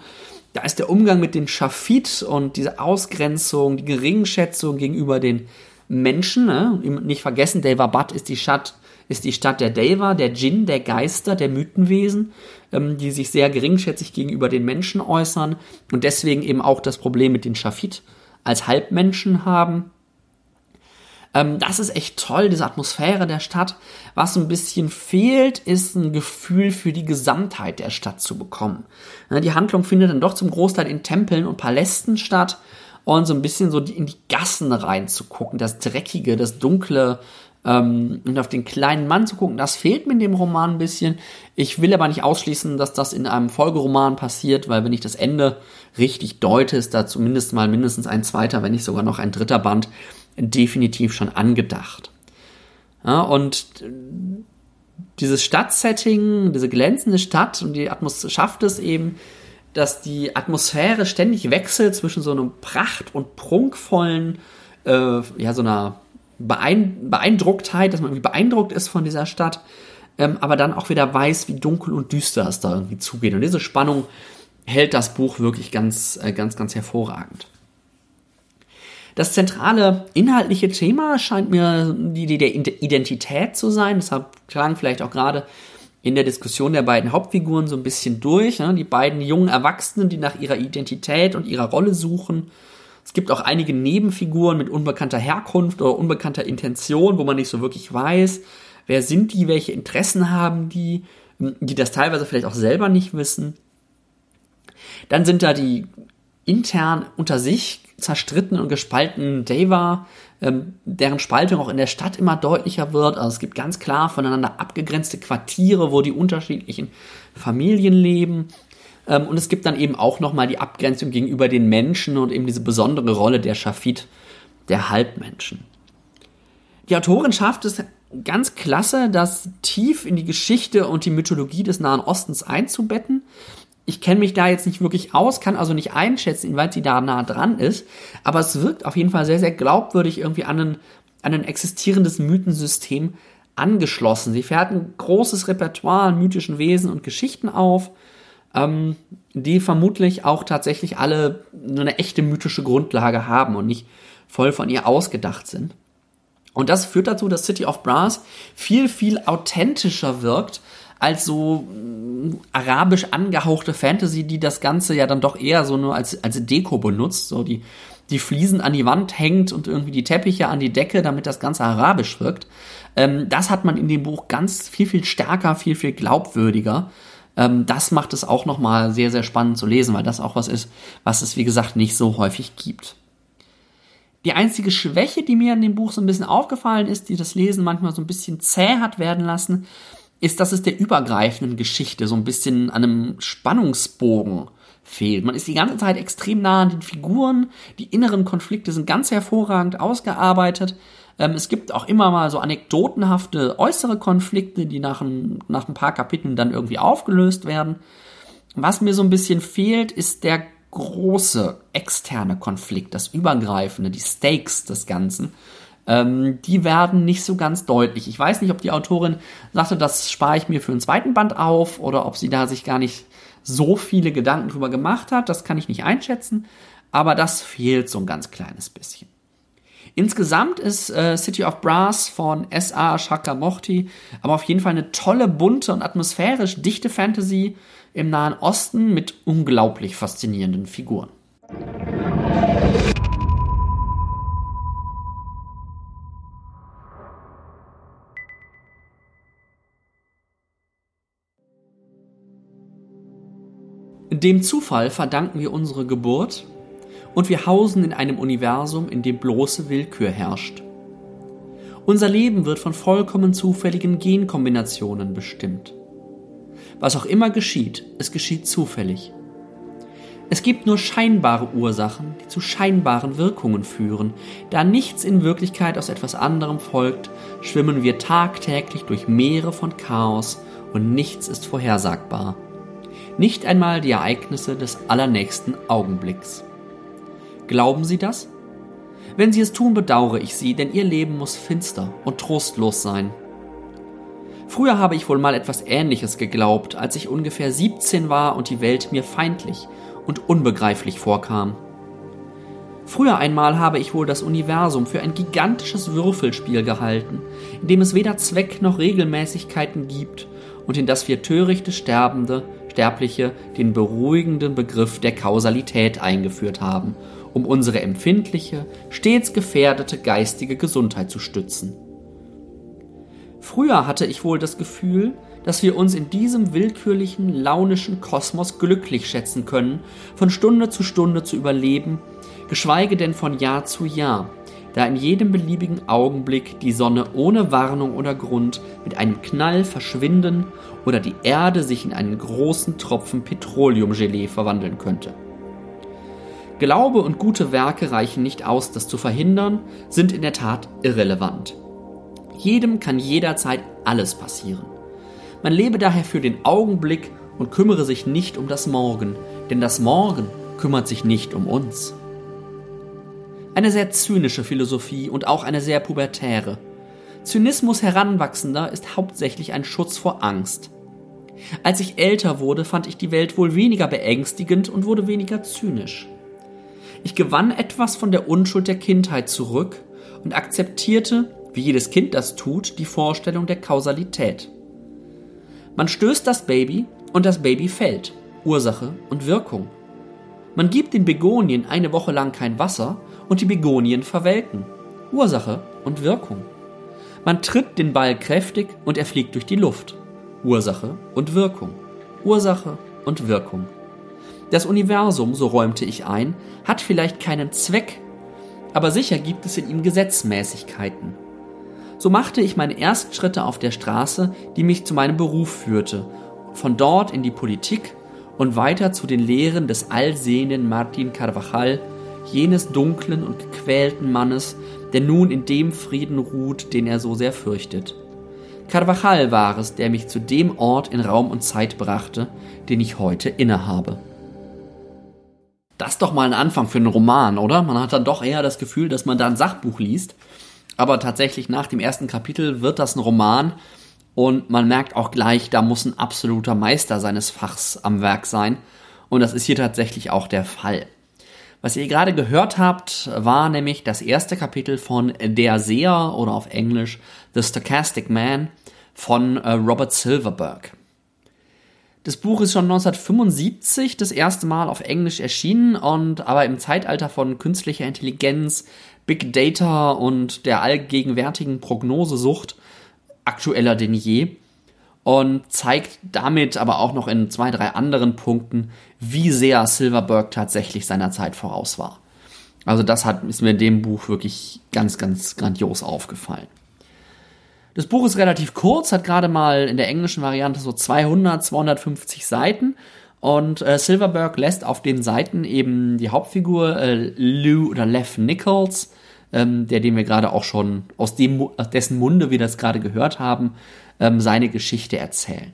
Da ist der Umgang mit den Schafit und diese Ausgrenzung, die Geringschätzung gegenüber den Menschen, ne? nicht vergessen, Devabad ist die Stadt, ist die Stadt der Deva, der Djinn, der Geister, der Mythenwesen, ähm, die sich sehr geringschätzig gegenüber den Menschen äußern und deswegen eben auch das Problem mit den Schafit als Halbmenschen haben. Ähm, das ist echt toll, diese Atmosphäre der Stadt. Was ein bisschen fehlt, ist ein Gefühl für die Gesamtheit der Stadt zu bekommen. Ja, die Handlung findet dann doch zum Großteil in Tempeln und Palästen statt und so ein bisschen so in die Gassen reinzugucken, das Dreckige, das Dunkle ähm, und auf den kleinen Mann zu gucken, das fehlt mir in dem Roman ein bisschen. Ich will aber nicht ausschließen, dass das in einem Folgeroman passiert, weil wenn ich das Ende richtig deute, ist da zumindest mal mindestens ein zweiter, wenn nicht sogar noch ein dritter Band definitiv schon angedacht. Ja, und dieses Stadtsetting, diese glänzende Stadt und die Atmosphäre schafft es eben, dass die Atmosphäre ständig wechselt zwischen so einem pracht- und prunkvollen, äh, ja, so einer Beein Beeindrucktheit, dass man irgendwie beeindruckt ist von dieser Stadt, ähm, aber dann auch wieder weiß, wie dunkel und düster es da irgendwie zugeht. Und diese Spannung hält das Buch wirklich ganz, äh, ganz, ganz hervorragend. Das zentrale inhaltliche Thema scheint mir die, die der Identität zu sein. Deshalb klang vielleicht auch gerade in der Diskussion der beiden Hauptfiguren so ein bisschen durch. Ne? Die beiden jungen Erwachsenen, die nach ihrer Identität und ihrer Rolle suchen. Es gibt auch einige Nebenfiguren mit unbekannter Herkunft oder unbekannter Intention, wo man nicht so wirklich weiß, wer sind die, welche Interessen haben die, die das teilweise vielleicht auch selber nicht wissen. Dann sind da die intern unter sich zerstrittenen und gespaltenen Deva, ähm, deren Spaltung auch in der Stadt immer deutlicher wird. Also es gibt ganz klar voneinander abgegrenzte Quartiere, wo die unterschiedlichen Familien leben. Ähm, und es gibt dann eben auch nochmal die Abgrenzung gegenüber den Menschen und eben diese besondere Rolle der Schafit, der Halbmenschen. Die Autorin schafft es ganz klasse, das tief in die Geschichte und die Mythologie des Nahen Ostens einzubetten ich kenne mich da jetzt nicht wirklich aus, kann also nicht einschätzen, inwieweit sie da nah dran ist, aber es wirkt auf jeden Fall sehr, sehr glaubwürdig irgendwie an ein, an ein existierendes Mythensystem angeschlossen. Sie fährt ein großes Repertoire an mythischen Wesen und Geschichten auf, ähm, die vermutlich auch tatsächlich alle eine echte mythische Grundlage haben und nicht voll von ihr ausgedacht sind. Und das führt dazu, dass City of Brass viel, viel authentischer wirkt als so mm, arabisch angehauchte Fantasy, die das Ganze ja dann doch eher so nur als, als Deko benutzt, so die, die Fliesen an die Wand hängt und irgendwie die Teppiche an die Decke, damit das Ganze arabisch wirkt. Ähm, das hat man in dem Buch ganz viel, viel stärker, viel, viel glaubwürdiger Ähm, das macht es auch nochmal sehr, sehr spannend zu lesen, weil das auch was ist, was es, wie gesagt, nicht so häufig gibt. Die einzige Schwäche, die mir in dem Buch so ein bisschen aufgefallen ist, die das Lesen manchmal so ein bisschen zäh hat werden lassen, ist, dass es der übergreifenden Geschichte so ein bisschen an einem Spannungsbogen fehlt. Man ist die ganze Zeit extrem nah an den Figuren, die inneren Konflikte sind ganz hervorragend ausgearbeitet. Ähm, es gibt auch immer mal so anekdotenhafte äußere Konflikte, die nach ein, nach ein paar Kapiteln dann irgendwie aufgelöst werden. Was mir so ein bisschen fehlt, ist der große externe Konflikt, das Übergreifende, die Stakes des Ganzen, ähm, die werden nicht so ganz deutlich. Ich weiß nicht, ob die Autorin sagte, das spare ich mir für einen zweiten Band auf oder ob sie da sich gar nicht so viele Gedanken drüber gemacht hat. Das kann ich nicht einschätzen, aber das fehlt so ein ganz kleines bisschen. Insgesamt ist äh, City of Brass von S.A. Chakraborty aber auf jeden Fall eine tolle, bunte und atmosphärisch dichte Fantasy im Nahen Osten mit unglaublich faszinierenden Figuren. Dem Zufall verdanken wir unsere Geburt und wir hausen in einem Universum, in dem bloße Willkür herrscht. Unser Leben wird von vollkommen zufälligen Genkombinationen bestimmt. Was auch immer geschieht, es geschieht zufällig. Es gibt nur scheinbare Ursachen, die zu scheinbaren Wirkungen führen. Da nichts in Wirklichkeit aus etwas anderem folgt, schwimmen wir tagtäglich durch Meere von Chaos und nichts ist vorhersagbar. Nicht einmal die Ereignisse des allernächsten Augenblicks. Glauben Sie das? Wenn Sie es tun, bedauere ich Sie, denn Ihr Leben muss finster und trostlos sein. Früher habe ich wohl mal etwas Ähnliches geglaubt, als ich ungefähr 17 war und die Welt mir feindlich und unbegreiflich vorkam. Früher einmal habe ich wohl das Universum für ein gigantisches Würfelspiel gehalten, in dem es weder Zweck noch Regelmäßigkeiten gibt und in das wir törichte Sterbende, Sterbliche den beruhigenden Begriff der Kausalität eingeführt haben, um unsere empfindliche, stets gefährdete geistige Gesundheit zu stützen. Früher hatte ich wohl das Gefühl, dass wir uns in diesem willkürlichen, launischen Kosmos glücklich schätzen können, von Stunde zu Stunde zu überleben, geschweige denn von Jahr zu Jahr, da in jedem beliebigen Augenblick die Sonne ohne Warnung oder Grund mit einem Knall verschwinden oder die Erde sich in einen großen Tropfen Petroleumgelee verwandeln könnte. Glaube und gute Werke reichen nicht aus, das zu verhindern, sind in der Tat irrelevant. Jedem kann jederzeit alles passieren. Man lebe daher für den Augenblick und kümmere sich nicht um das Morgen, denn das Morgen kümmert sich nicht um uns. Eine sehr zynische Philosophie und auch eine sehr pubertäre. Zynismus Heranwachsender ist hauptsächlich ein Schutz vor Angst. Als ich älter wurde, fand ich die Welt wohl weniger beängstigend und wurde weniger zynisch. Ich gewann etwas von der Unschuld der Kindheit zurück und akzeptierte, wie jedes Kind das tut, die Vorstellung der Kausalität. Man stößt das Baby und das Baby fällt. Ursache und Wirkung. Man gibt den Begonien eine Woche lang kein Wasser und die Begonien verwelken. Ursache und Wirkung. Man tritt den Ball kräftig und er fliegt durch die Luft. Ursache und Wirkung. Ursache und Wirkung. Das Universum, so räumte ich ein, hat vielleicht keinen Zweck, aber sicher gibt es in ihm Gesetzmäßigkeiten. So machte ich meine ersten Schritte auf der Straße, die mich zu meinem Beruf führte, von dort in die Politik und weiter zu den Lehren des allsehenden Martin Carvajal, jenes dunklen und gequälten Mannes, der nun in dem Frieden ruht, den er so sehr fürchtet. Carvajal war es, der mich zu dem Ort in Raum und Zeit brachte, den ich heute innehabe. Das ist doch mal ein Anfang für einen Roman, oder? Man hat dann doch eher das Gefühl, dass man da ein Sachbuch liest. Aber tatsächlich nach dem ersten Kapitel wird das ein Roman und man merkt auch gleich, da muss ein absoluter Meister seines Fachs am Werk sein. Und das ist hier tatsächlich auch der Fall. Was ihr gerade gehört habt, war nämlich das erste Kapitel von Der Seher oder auf Englisch The Stochastic Man von äh, Robert Silverberg. Das Buch ist schon 1975 das erste Mal auf Englisch erschienen und aber im Zeitalter von künstlicher Intelligenz, Big Data und der allgegenwärtigen Prognosesucht aktueller denn je. und zeigt damit aber auch noch in zwei, drei anderen Punkten, wie sehr Silverberg tatsächlich seiner Zeit voraus war. Also das hat, ist mir in dem Buch wirklich ganz, ganz grandios aufgefallen. Das Buch ist relativ kurz, hat gerade mal in der englischen Variante so 200, 250 Seiten. Und äh, Silverberg lässt auf den Seiten eben die Hauptfigur äh, Lou oder Lev Nichols, ähm, der den wir gerade auch schon aus, dem, aus dessen Munde wir das gerade gehört haben, ähm, seine Geschichte erzählen.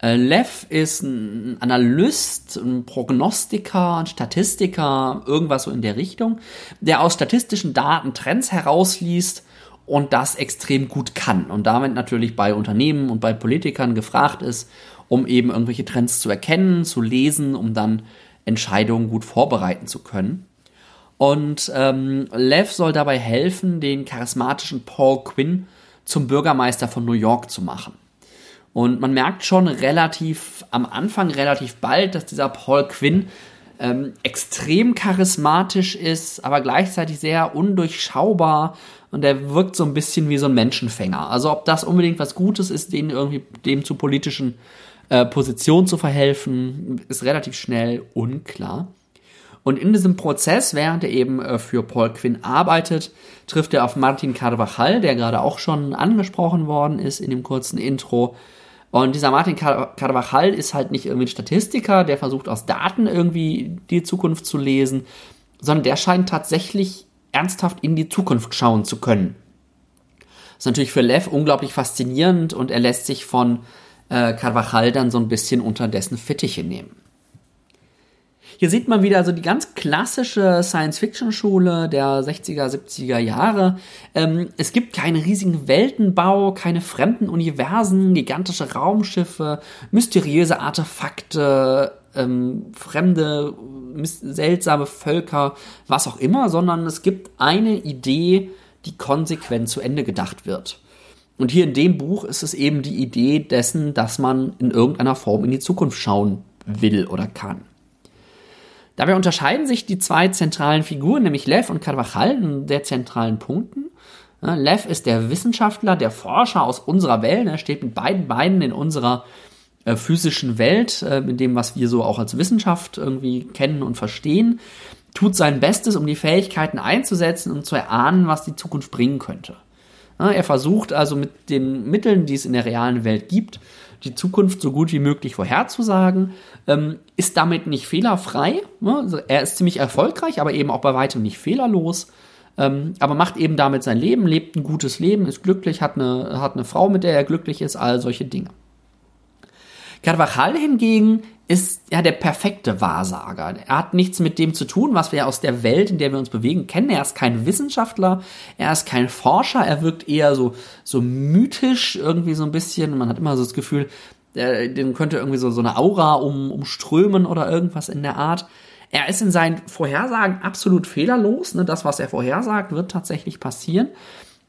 Äh, Lev ist ein Analyst, ein Prognostiker, ein Statistiker, irgendwas so in der Richtung, der aus statistischen Daten Trends herausliest und das extrem gut kann und damit natürlich bei Unternehmen und bei Politikern gefragt ist, um eben irgendwelche Trends zu erkennen, zu lesen, um dann Entscheidungen gut vorbereiten zu können. Und ähm, Lev soll dabei helfen, den charismatischen Paul Quinn zum Bürgermeister von New York zu machen. Und man merkt schon relativ am Anfang, relativ bald, dass dieser Paul Quinn ähm, extrem charismatisch ist, aber gleichzeitig sehr undurchschaubar und er wirkt so ein bisschen wie so ein Menschenfänger. Also ob das unbedingt was Gutes ist, den irgendwie dem zu politischen äh, Positionen zu verhelfen, ist relativ schnell unklar. Und in diesem Prozess, während er eben äh, für Paul Quinn arbeitet, trifft er auf Martin Carvajal, der gerade auch schon angesprochen worden ist in dem kurzen Intro. Und dieser Martin Carvajal ist halt nicht irgendwie ein Statistiker, der versucht aus Daten irgendwie die Zukunft zu lesen, sondern der scheint tatsächlich ernsthaft in die Zukunft schauen zu können. Das ist natürlich für Lev unglaublich faszinierend und er lässt sich von äh, Carvajal dann so ein bisschen unter dessen Fittiche nehmen. Hier sieht man wieder so die ganz klassische Science-Fiction-Schule der 60er, 70er Jahre. Ähm, es gibt keinen riesigen Weltenbau, keine fremden Universen, gigantische Raumschiffe, mysteriöse Artefakte, ähm, fremde, seltsame Völker, was auch immer, sondern es gibt eine Idee, die konsequent zu Ende gedacht wird. Und hier in dem Buch ist es eben die Idee dessen, dass man in irgendeiner Form in die Zukunft schauen will oder kann. Dabei unterscheiden sich die zwei zentralen Figuren, nämlich Lev und Carvajal, in sehr zentralen Punkten. Lev ist der Wissenschaftler, der Forscher aus unserer Welt. Er steht mit beiden Beinen in unserer äh, physischen Welt, äh, in dem, was wir so auch als Wissenschaft irgendwie kennen und verstehen. Tut sein Bestes, um die Fähigkeiten einzusetzen und zu erahnen, was die Zukunft bringen könnte. Er versucht also mit den Mitteln, die es in der realen Welt gibt, die Zukunft so gut wie möglich vorherzusagen, ähm, ist damit nicht fehlerfrei. Ne? Also er ist ziemlich erfolgreich, aber eben auch bei weitem nicht fehlerlos. Ähm, aber macht eben damit sein Leben, lebt ein gutes Leben, ist glücklich, hat eine, hat eine Frau, mit der er glücklich ist, all solche Dinge. Carvajal hingegen ist ja der perfekte Wahrsager. Er hat nichts mit dem zu tun, was wir aus der Welt, in der wir uns bewegen, kennen. Er ist kein Wissenschaftler, er ist kein Forscher, er wirkt eher so, so mythisch, irgendwie so ein bisschen. Man hat immer so das Gefühl, den könnte irgendwie so, so eine Aura um, umströmen oder irgendwas in der Art. Er ist in seinen Vorhersagen absolut fehlerlos. Ne? Das, was er vorhersagt, wird tatsächlich passieren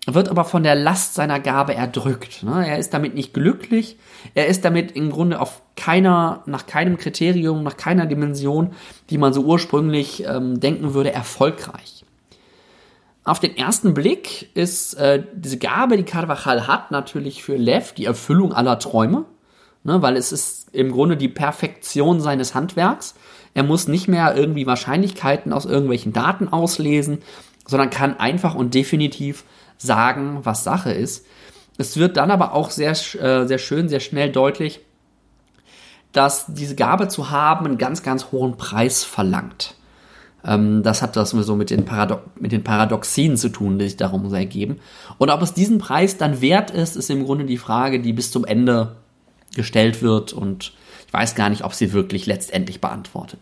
wird aber von der Last seiner Gabe erdrückt. Ne? Er ist damit nicht glücklich. Er ist damit im Grunde auf keiner, nach keinem Kriterium, nach keiner Dimension, die man so ursprünglich ähm, denken würde, erfolgreich. Auf den ersten Blick ist äh, diese Gabe, die Carvajal hat, natürlich für Lev die Erfüllung aller Träume, ne? weil es ist im Grunde die Perfektion seines Handwerks. Er muss nicht mehr irgendwie Wahrscheinlichkeiten aus irgendwelchen Daten auslesen, sondern kann einfach und definitiv sagen, was Sache ist. Es wird dann aber auch sehr, äh, sehr schön, sehr schnell deutlich, dass diese Gabe zu haben einen ganz, ganz hohen Preis verlangt. Ähm, das hat das so mit den, Parado mit den Paradoxien zu tun, die sich darum ergeben. Und ob es diesen Preis dann wert ist, ist im Grunde die Frage, die bis zum Ende gestellt wird und ich weiß gar nicht, ob sie wirklich letztendlich beantwortet.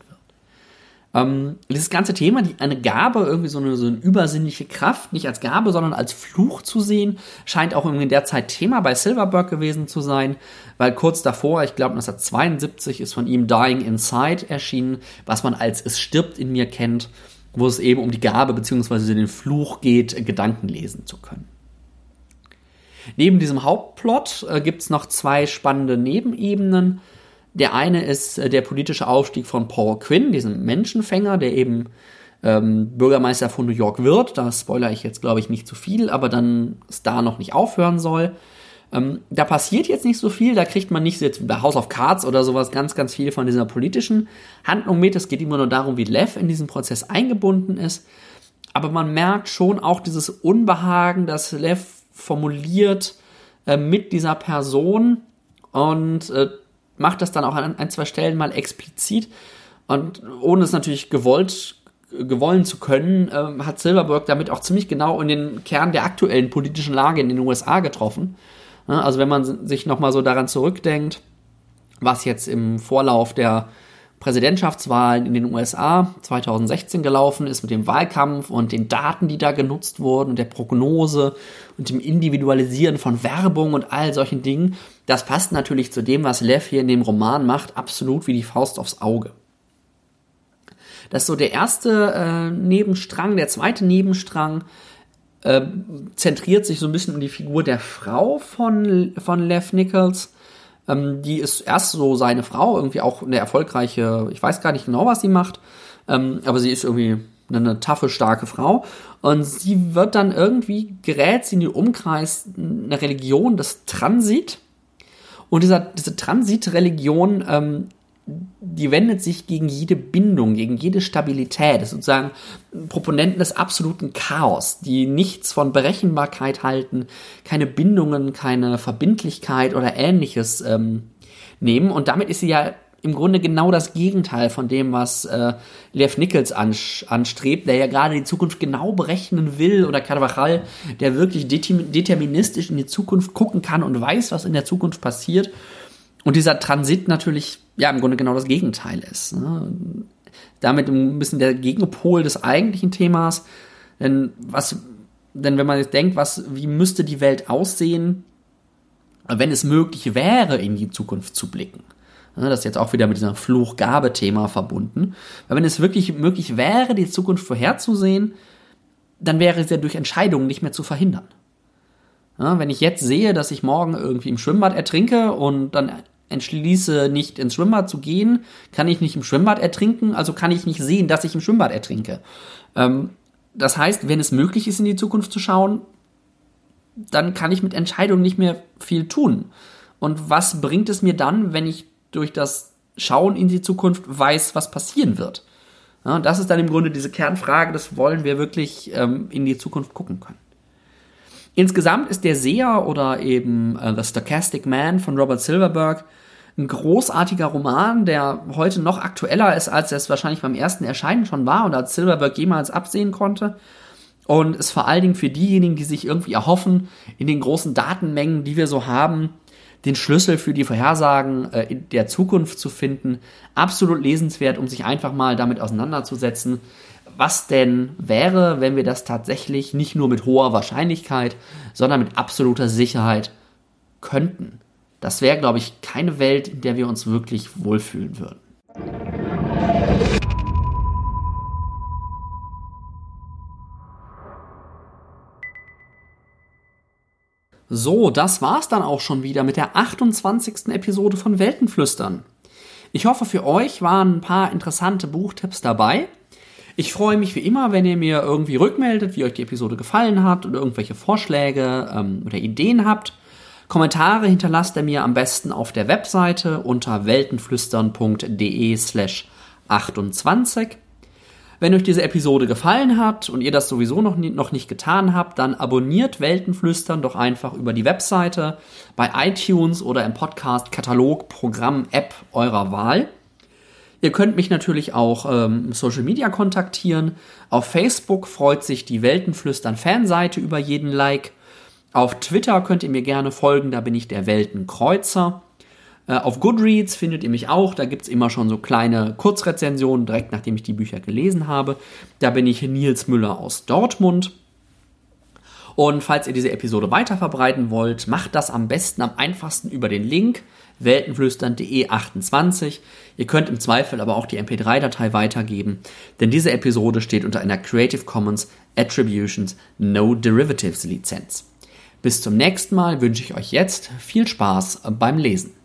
Ähm, dieses ganze Thema, die, eine Gabe, irgendwie so eine, so eine übersinnliche Kraft, nicht als Gabe, sondern als Fluch zu sehen, scheint auch irgendwie in der Zeit Thema bei Silverberg gewesen zu sein, weil kurz davor, ich glaube 1972, ist von ihm Dying Inside erschienen, was man als Es stirbt in mir kennt, wo es eben um die Gabe bzw. den Fluch geht, Gedanken lesen zu können. Neben diesem Hauptplot äh, gibt es noch zwei spannende Nebenebenen. Der eine ist äh, der politische Aufstieg von Paul Quinn, diesem Menschenfänger, der eben ähm, Bürgermeister von New York wird. Da spoilere ich jetzt, glaube ich, nicht zu viel, aber dann da noch nicht aufhören soll. Ähm, da passiert jetzt nicht so viel, da kriegt man nicht jetzt bei House of Cards oder sowas ganz, ganz viel von dieser politischen Handlung mit. Es geht immer nur darum, wie Lev in diesen Prozess eingebunden ist. Aber man merkt schon auch dieses Unbehagen, das Lev formuliert äh, mit dieser Person und äh, macht das dann auch an ein, zwei Stellen mal explizit. Und ohne es natürlich gewollt gewollen zu können, äh, hat Silverberg damit auch ziemlich genau in den Kern der aktuellen politischen Lage in den USA getroffen. Also wenn man sich nochmal so daran zurückdenkt, was jetzt im Vorlauf der Präsidentschaftswahlen in den USA 2016 gelaufen ist mit dem Wahlkampf und den Daten, die da genutzt wurden und der Prognose und dem Individualisieren von Werbung und all solchen Dingen, das passt natürlich zu dem, was Lev hier in dem Roman macht, absolut wie die Faust aufs Auge. Das ist so der erste äh, Nebenstrang. Der zweite Nebenstrang äh, zentriert sich so ein bisschen um die Figur der Frau von, von Lev Nichols. Ähm, die ist erst so seine Frau, irgendwie auch eine erfolgreiche, ich weiß gar nicht genau, was sie macht, ähm, aber sie ist irgendwie eine, eine taffe, starke Frau. Und sie wird dann irgendwie, gerät sie in den Umkreis einer Religion des Transit. Und dieser, diese Transitreligion ähm, die wendet sich gegen jede Bindung, gegen jede Stabilität. Das ist sozusagen Proponenten des absoluten Chaos, die nichts von Berechenbarkeit halten, keine Bindungen, keine Verbindlichkeit oder ähnliches ähm, nehmen. Und damit ist sie ja im Grunde genau das Gegenteil von dem, was äh, Lev Nichols anstrebt, der ja gerade die Zukunft genau berechnen will, oder Carvajal, der wirklich deterministisch in die Zukunft gucken kann und weiß, was in der Zukunft passiert. Und dieser Transit natürlich ja im Grunde genau das Gegenteil ist. Ne? Damit ein bisschen der Gegenpol des eigentlichen Themas. Denn was, denn wenn man jetzt denkt, was, wie müsste die Welt aussehen, wenn es möglich wäre, in die Zukunft zu blicken. Ne, das ist jetzt auch wieder mit diesem Fluch-Gabe-Thema verbunden. Weil wenn es wirklich möglich wäre, die Zukunft vorherzusehen, dann wäre es ja durch Entscheidungen nicht mehr zu verhindern. Ja, wenn ich jetzt sehe, dass ich morgen irgendwie im Schwimmbad ertrinke und dann entschließe, nicht ins Schwimmbad zu gehen, kann ich nicht im Schwimmbad ertrinken, also kann ich nicht sehen, dass ich im Schwimmbad ertrinke. Ähm, das heißt, wenn es möglich ist, in die Zukunft zu schauen, dann kann ich mit Entscheidungen nicht mehr viel tun. Und was bringt es mir dann, wenn ich durch das Schauen in die Zukunft weiß, was passieren wird? Ja, das ist dann im Grunde diese Kernfrage, das wollen wir wirklich ähm, in die Zukunft gucken können. Insgesamt ist der Seher oder eben äh, The Stochastic Man von Robert Silverberg ein großartiger Roman, der heute noch aktueller ist, als es wahrscheinlich beim ersten Erscheinen schon war und als Silverberg jemals absehen konnte. Und ist vor allen Dingen für diejenigen, die sich irgendwie erhoffen, in den großen Datenmengen, die wir so haben, den Schlüssel für die Vorhersagen äh, der Zukunft zu finden, absolut lesenswert, um sich einfach mal damit auseinanderzusetzen, was denn wäre, wenn wir das tatsächlich nicht nur mit hoher Wahrscheinlichkeit, sondern mit absoluter Sicherheit könnten. Das wäre, glaube ich, keine Welt, in der wir uns wirklich wohlfühlen würden. So, das war's dann auch schon wieder mit der 28. Episode von Weltenflüstern. Ich hoffe, für euch waren ein paar interessante Buchtipps dabei. Ich freue mich wie immer, wenn ihr mir irgendwie rückmeldet, wie euch die Episode gefallen hat oder irgendwelche Vorschläge ähm, oder Ideen habt. Kommentare hinterlasst ihr mir am besten auf der Webseite unter weltenflüstern.de slash 28. Wenn euch diese Episode gefallen hat und ihr das sowieso noch, nie, noch nicht getan habt, dann abonniert Weltenflüstern doch einfach über die Webseite, bei iTunes oder im Podcast Katalog, Programm, App eurer Wahl. Ihr könnt mich natürlich auch ähm, Social Media kontaktieren. Auf Facebook freut sich die Weltenflüstern Fanseite über jeden Like. Auf Twitter könnt ihr mir gerne folgen, da bin ich der Weltenkreuzer. Äh, auf Goodreads findet ihr mich auch, da gibt es immer schon so kleine Kurzrezensionen, direkt nachdem ich die Bücher gelesen habe. Da bin ich Nils Müller aus Dortmund. Und falls ihr diese Episode weiter verbreiten wollt, macht das am besten, am einfachsten über den Link weltenflüstern.de 28. Ihr könnt im Zweifel aber auch die MP3-Datei weitergeben, denn diese Episode steht unter einer Creative Commons Attributions No Derivatives Lizenz. Bis zum nächsten Mal wünsche ich euch jetzt viel Spaß beim Lesen.